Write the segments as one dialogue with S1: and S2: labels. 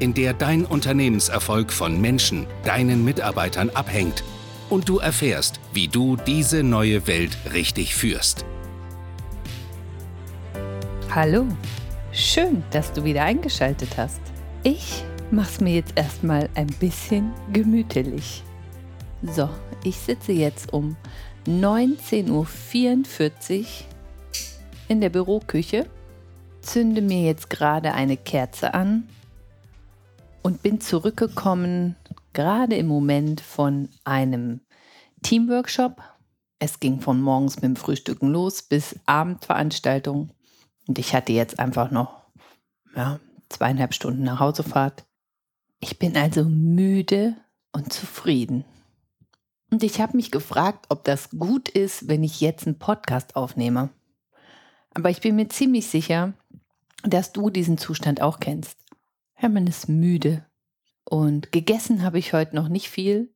S1: in der dein Unternehmenserfolg von Menschen, deinen Mitarbeitern abhängt und du erfährst, wie du diese neue Welt richtig führst.
S2: Hallo, schön, dass du wieder eingeschaltet hast. Ich mach's mir jetzt erstmal ein bisschen gemütlich. So, ich sitze jetzt um 19.44 Uhr in der Büroküche zünde mir jetzt gerade eine Kerze an und bin zurückgekommen, gerade im Moment von einem Teamworkshop. Es ging von morgens mit dem Frühstücken los bis Abendveranstaltung. Und ich hatte jetzt einfach noch ja, zweieinhalb Stunden nach Hausefahrt. Ich bin also müde und zufrieden. Und ich habe mich gefragt, ob das gut ist, wenn ich jetzt einen Podcast aufnehme. Aber ich bin mir ziemlich sicher, dass du diesen Zustand auch kennst. Man ist müde. Und gegessen habe ich heute noch nicht viel,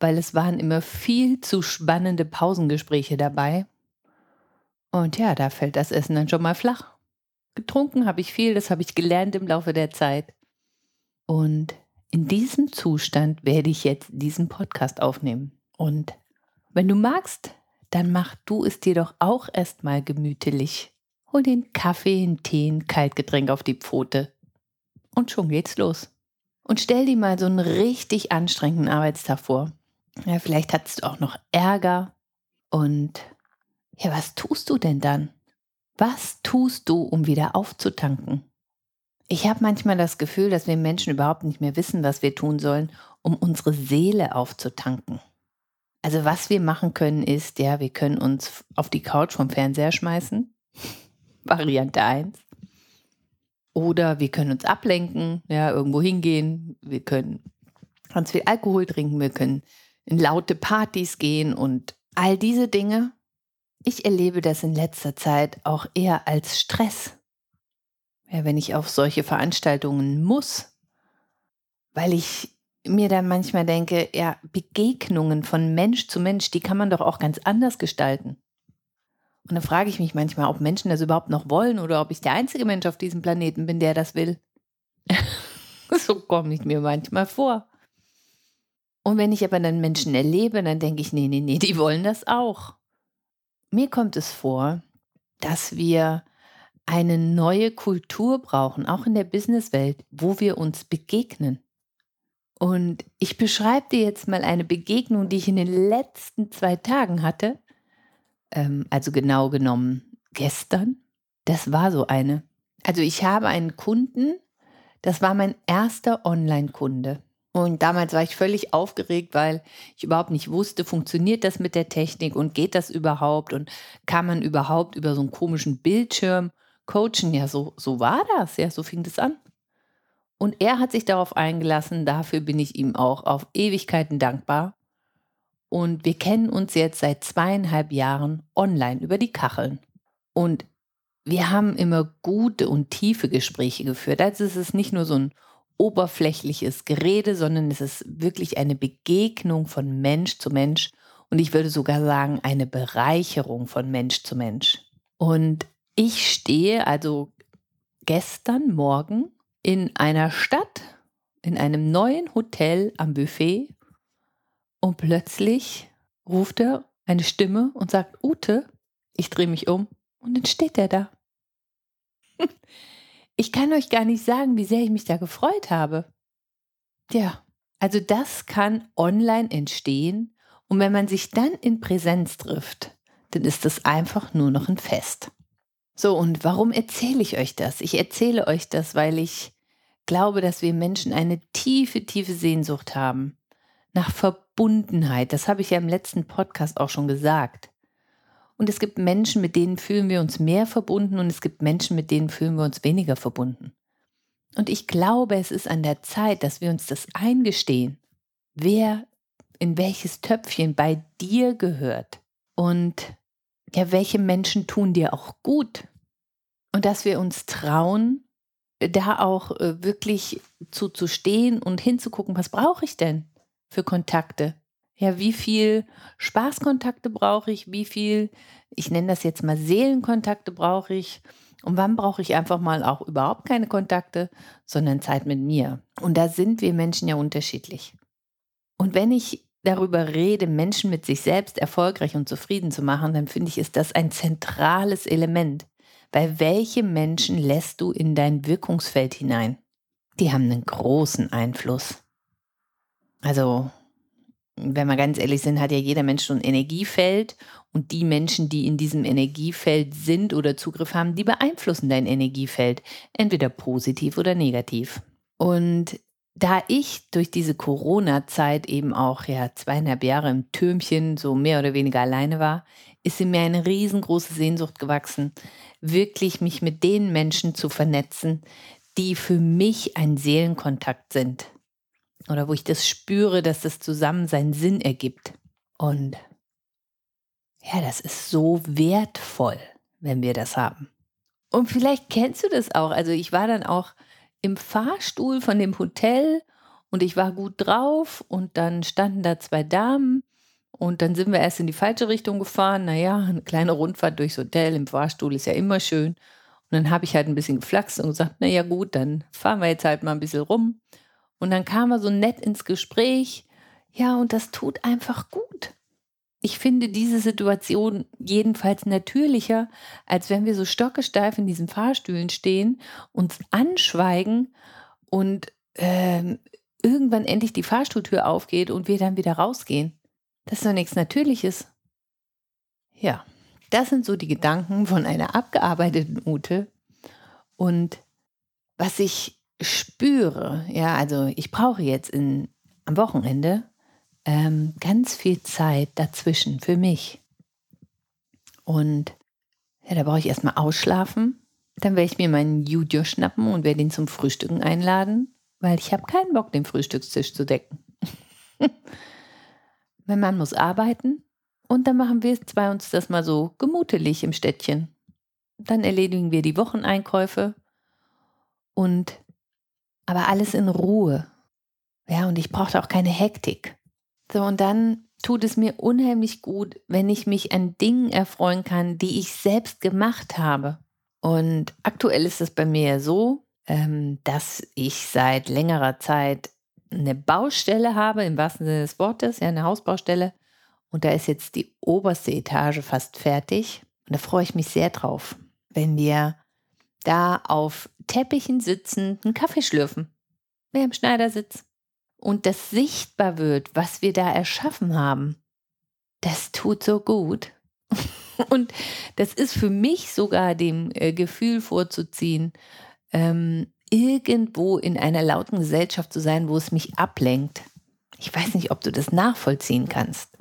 S2: weil es waren immer viel zu spannende Pausengespräche dabei. Und ja, da fällt das Essen dann schon mal flach. Getrunken habe ich viel, das habe ich gelernt im Laufe der Zeit. Und in diesem Zustand werde ich jetzt diesen Podcast aufnehmen. Und wenn du magst, dann mach du es dir doch auch erstmal gemütlich. Hol den Kaffee, einen Tee, ein Kaltgetränk auf die Pfote. Und schon geht's los. Und stell dir mal so einen richtig anstrengenden Arbeitstag vor. Ja, vielleicht hattest du auch noch Ärger. Und ja, was tust du denn dann? Was tust du, um wieder aufzutanken? Ich habe manchmal das Gefühl, dass wir Menschen überhaupt nicht mehr wissen, was wir tun sollen, um unsere Seele aufzutanken. Also was wir machen können ist, ja, wir können uns auf die Couch vom Fernseher schmeißen. Variante 1. Oder wir können uns ablenken, ja, irgendwo hingehen. Wir können ganz viel Alkohol trinken, wir können in laute Partys gehen und all diese Dinge. Ich erlebe das in letzter Zeit auch eher als Stress. Ja, wenn ich auf solche Veranstaltungen muss, weil ich mir dann manchmal denke, ja, Begegnungen von Mensch zu Mensch, die kann man doch auch ganz anders gestalten. Und dann frage ich mich manchmal, ob Menschen das überhaupt noch wollen oder ob ich der einzige Mensch auf diesem Planeten bin, der das will. so komme ich mir manchmal vor. Und wenn ich aber dann Menschen erlebe, dann denke ich, nee, nee, nee, die wollen das auch. Mir kommt es vor, dass wir eine neue Kultur brauchen, auch in der Businesswelt, wo wir uns begegnen. Und ich beschreibe dir jetzt mal eine Begegnung, die ich in den letzten zwei Tagen hatte. Ähm, also genau genommen gestern. Das war so eine. Also ich habe einen Kunden, das war mein erster Online-Kunde. Und damals war ich völlig aufgeregt, weil ich überhaupt nicht wusste, funktioniert das mit der Technik und geht das überhaupt und kann man überhaupt über so einen komischen Bildschirm coachen? Ja, so, so war das, ja, so fing das an. Und er hat sich darauf eingelassen, dafür bin ich ihm auch auf Ewigkeiten dankbar. Und wir kennen uns jetzt seit zweieinhalb Jahren online über die Kacheln. Und wir haben immer gute und tiefe Gespräche geführt. Also es ist nicht nur so ein oberflächliches Gerede, sondern es ist wirklich eine Begegnung von Mensch zu Mensch. Und ich würde sogar sagen, eine Bereicherung von Mensch zu Mensch. Und ich stehe also gestern Morgen in einer Stadt, in einem neuen Hotel am Buffet und plötzlich ruft er eine Stimme und sagt, Ute, ich drehe mich um und dann steht er da. Ich kann euch gar nicht sagen, wie sehr ich mich da gefreut habe. Ja, also das kann online entstehen und wenn man sich dann in Präsenz trifft, dann ist das einfach nur noch ein Fest. So, und warum erzähle ich euch das? Ich erzähle euch das, weil ich glaube, dass wir Menschen eine tiefe, tiefe Sehnsucht haben nach Verbundenheit. Das habe ich ja im letzten Podcast auch schon gesagt. Und es gibt Menschen, mit denen fühlen wir uns mehr verbunden und es gibt Menschen, mit denen fühlen wir uns weniger verbunden. Und ich glaube, es ist an der Zeit, dass wir uns das eingestehen. wer in welches Töpfchen bei dir gehört und ja, welche Menschen tun dir auch gut und dass wir uns trauen, da auch äh, wirklich zuzustehen und hinzugucken, was brauche ich denn für Kontakte? Ja, wie viel Spaßkontakte brauche ich? Wie viel, ich nenne das jetzt mal Seelenkontakte brauche ich? Und wann brauche ich einfach mal auch überhaupt keine Kontakte, sondern Zeit mit mir? Und da sind wir Menschen ja unterschiedlich. Und wenn ich darüber rede, Menschen mit sich selbst erfolgreich und zufrieden zu machen, dann finde ich, ist das ein zentrales Element. Weil welche Menschen lässt du in dein Wirkungsfeld hinein? Die haben einen großen Einfluss. Also, wenn wir ganz ehrlich sind, hat ja jeder Mensch so ein Energiefeld und die Menschen, die in diesem Energiefeld sind oder Zugriff haben, die beeinflussen dein Energiefeld, entweder positiv oder negativ. Und da ich durch diese Corona-Zeit eben auch ja zweieinhalb Jahre im Türmchen so mehr oder weniger alleine war, ist in mir eine riesengroße Sehnsucht gewachsen, wirklich mich mit den Menschen zu vernetzen, die für mich ein Seelenkontakt sind. Oder wo ich das spüre, dass das zusammen seinen Sinn ergibt. Und ja, das ist so wertvoll, wenn wir das haben. Und vielleicht kennst du das auch. Also ich war dann auch im Fahrstuhl von dem Hotel und ich war gut drauf und dann standen da zwei Damen und dann sind wir erst in die falsche Richtung gefahren. Naja, eine kleine Rundfahrt durchs Hotel im Fahrstuhl ist ja immer schön. Und dann habe ich halt ein bisschen geflaxt und gesagt, naja gut, dann fahren wir jetzt halt mal ein bisschen rum. Und dann kam er so nett ins Gespräch. Ja, und das tut einfach gut. Ich finde diese Situation jedenfalls natürlicher, als wenn wir so stockesteif in diesen Fahrstühlen stehen, uns anschweigen und äh, irgendwann endlich die Fahrstuhltür aufgeht und wir dann wieder rausgehen. Das ist doch nichts Natürliches. Ja, das sind so die Gedanken von einer abgearbeiteten Ute. Und was ich spüre, ja, also ich brauche jetzt in, am Wochenende ähm, ganz viel Zeit dazwischen für mich. Und ja, da brauche ich erstmal ausschlafen. Dann werde ich mir meinen Judio schnappen und werde ihn zum Frühstücken einladen, weil ich habe keinen Bock, den Frühstückstisch zu decken. mein Mann muss arbeiten und dann machen wir zwei uns das mal so gemutelig im Städtchen. Dann erledigen wir die Wocheneinkäufe und aber alles in Ruhe. Ja, und ich brauchte auch keine Hektik. So, und dann tut es mir unheimlich gut, wenn ich mich an Dingen erfreuen kann, die ich selbst gemacht habe. Und aktuell ist es bei mir so, ähm, dass ich seit längerer Zeit eine Baustelle habe, im wahrsten Sinne des Wortes, ja, eine Hausbaustelle. Und da ist jetzt die oberste Etage fast fertig. Und da freue ich mich sehr drauf, wenn wir da auf Teppichen sitzen, einen Kaffee schlürfen. Wer im Schneidersitz. Und das sichtbar wird, was wir da erschaffen haben. Das tut so gut. Und das ist für mich sogar dem äh, Gefühl vorzuziehen, ähm, irgendwo in einer lauten Gesellschaft zu sein, wo es mich ablenkt. Ich weiß nicht, ob du das nachvollziehen kannst.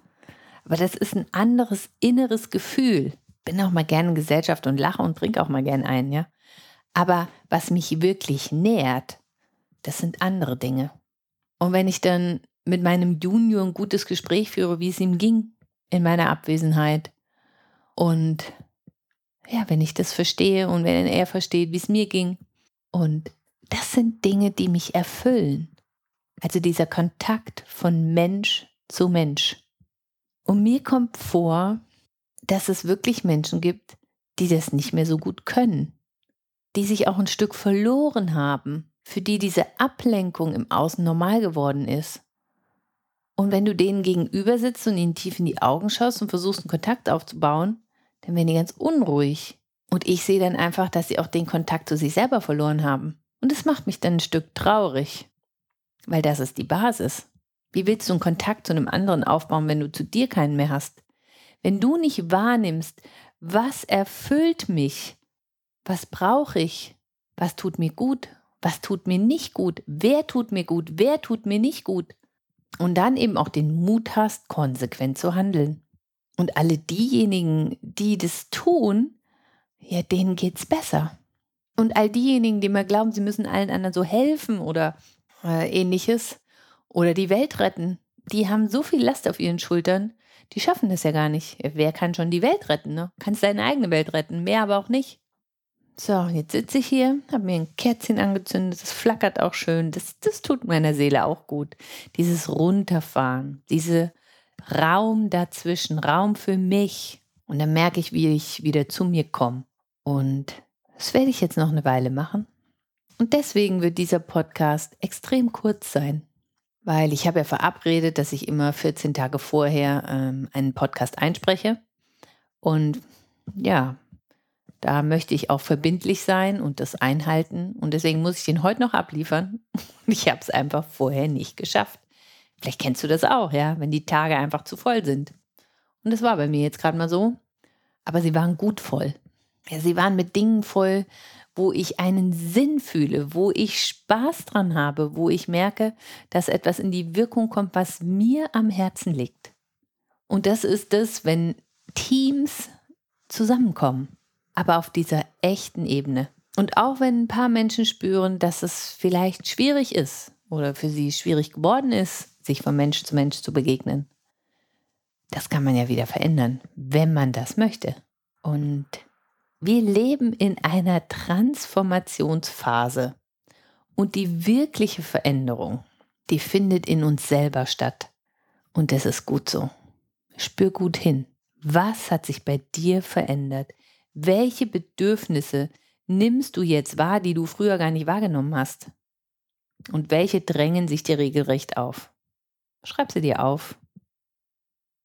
S2: Aber das ist ein anderes inneres Gefühl. Bin auch mal gerne in Gesellschaft und lache und trinke auch mal gern ein, ja. Aber was mich wirklich nährt, das sind andere Dinge. Und wenn ich dann mit meinem Junior ein gutes Gespräch führe, wie es ihm ging in meiner Abwesenheit und ja, wenn ich das verstehe und wenn er versteht, wie es mir ging und das sind Dinge, die mich erfüllen. Also dieser Kontakt von Mensch zu Mensch. Und mir kommt vor, dass es wirklich Menschen gibt, die das nicht mehr so gut können, die sich auch ein Stück verloren haben, für die diese Ablenkung im Außen normal geworden ist. Und wenn du denen gegenüber sitzt und ihnen tief in die Augen schaust und versuchst, einen Kontakt aufzubauen, dann werden die ganz unruhig. Und ich sehe dann einfach, dass sie auch den Kontakt zu sich selber verloren haben. Und das macht mich dann ein Stück traurig, weil das ist die Basis. Wie willst du einen Kontakt zu einem anderen aufbauen, wenn du zu dir keinen mehr hast? Wenn du nicht wahrnimmst, was erfüllt mich, was brauche ich, was tut mir gut, was tut mir nicht gut, wer tut mir gut, wer tut mir nicht gut. Und dann eben auch den Mut hast, konsequent zu handeln. Und alle diejenigen, die das tun, ja, denen geht's besser. Und all diejenigen, die mal glauben, sie müssen allen anderen so helfen oder äh, ähnliches oder die Welt retten, die haben so viel Last auf ihren Schultern, die schaffen das ja gar nicht. Wer kann schon die Welt retten, ne? Kannst deine eigene Welt retten, mehr aber auch nicht. So, jetzt sitze ich hier, habe mir ein Kerzchen angezündet, das flackert auch schön, das, das tut meiner Seele auch gut. Dieses Runterfahren, dieser Raum dazwischen, Raum für mich. Und dann merke ich, wie ich wieder zu mir komme. Und das werde ich jetzt noch eine Weile machen. Und deswegen wird dieser Podcast extrem kurz sein, weil ich habe ja verabredet, dass ich immer 14 Tage vorher ähm, einen Podcast einspreche. Und ja, da möchte ich auch verbindlich sein und das einhalten. Und deswegen muss ich den heute noch abliefern. Ich habe es einfach vorher nicht geschafft. Vielleicht kennst du das auch, ja, wenn die Tage einfach zu voll sind. Und das war bei mir jetzt gerade mal so. Aber sie waren gut voll. Ja, sie waren mit Dingen voll, wo ich einen Sinn fühle, wo ich Spaß dran habe, wo ich merke, dass etwas in die Wirkung kommt, was mir am Herzen liegt. Und das ist es, wenn Teams zusammenkommen aber auf dieser echten Ebene. Und auch wenn ein paar Menschen spüren, dass es vielleicht schwierig ist oder für sie schwierig geworden ist, sich von Mensch zu Mensch zu begegnen, das kann man ja wieder verändern, wenn man das möchte. Und wir leben in einer Transformationsphase. Und die wirkliche Veränderung, die findet in uns selber statt. Und das ist gut so. Spür gut hin. Was hat sich bei dir verändert? Welche Bedürfnisse nimmst du jetzt wahr, die du früher gar nicht wahrgenommen hast? Und welche drängen sich dir regelrecht auf? Schreib sie dir auf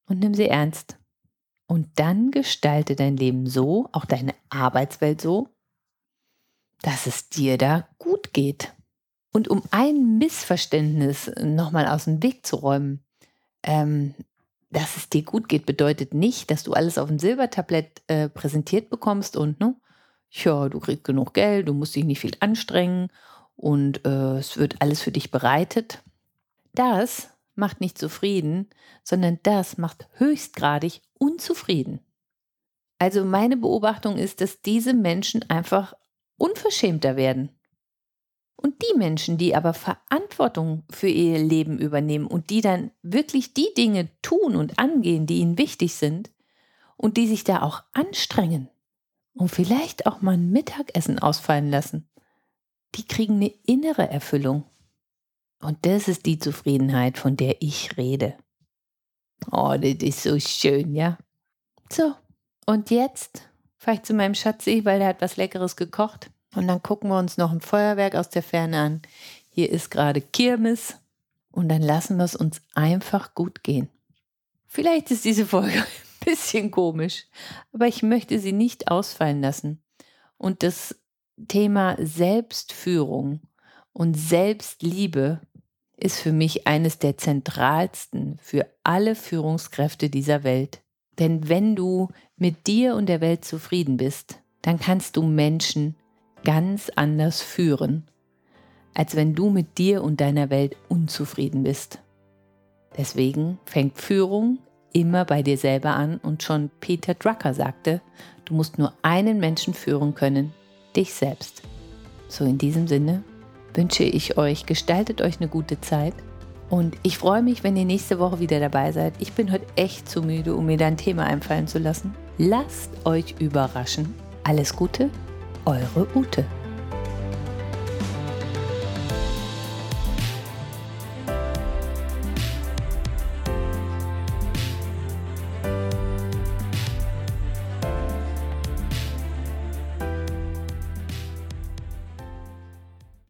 S2: und nimm sie ernst. Und dann gestalte dein Leben so, auch deine Arbeitswelt so, dass es dir da gut geht. Und um ein Missverständnis nochmal aus dem Weg zu räumen, ähm, dass es dir gut geht, bedeutet nicht, dass du alles auf dem Silbertablett äh, präsentiert bekommst und, ne, ja, du kriegst genug Geld, du musst dich nicht viel anstrengen und äh, es wird alles für dich bereitet. Das macht nicht zufrieden, sondern das macht höchstgradig unzufrieden. Also meine Beobachtung ist, dass diese Menschen einfach unverschämter werden. Und die Menschen, die aber Verantwortung für ihr Leben übernehmen und die dann wirklich die Dinge tun und angehen, die ihnen wichtig sind und die sich da auch anstrengen und vielleicht auch mal ein Mittagessen ausfallen lassen, die kriegen eine innere Erfüllung. Und das ist die Zufriedenheit, von der ich rede. Oh, das ist so schön, ja? So, und jetzt fahre ich zu meinem Schatzi, weil er hat was Leckeres gekocht. Und dann gucken wir uns noch ein Feuerwerk aus der Ferne an. Hier ist gerade Kirmes. Und dann lassen wir es uns einfach gut gehen. Vielleicht ist diese Folge ein bisschen komisch, aber ich möchte sie nicht ausfallen lassen. Und das Thema Selbstführung und Selbstliebe ist für mich eines der zentralsten für alle Führungskräfte dieser Welt. Denn wenn du mit dir und der Welt zufrieden bist, dann kannst du Menschen ganz anders führen, als wenn du mit dir und deiner Welt unzufrieden bist. Deswegen fängt Führung immer bei dir selber an und schon Peter Drucker sagte, du musst nur einen Menschen führen können, dich selbst. So in diesem Sinne wünsche ich euch, gestaltet euch eine gute Zeit und ich freue mich, wenn ihr nächste Woche wieder dabei seid. Ich bin heute echt zu müde, um mir da ein Thema einfallen zu lassen. Lasst euch überraschen. Alles Gute eure Ute.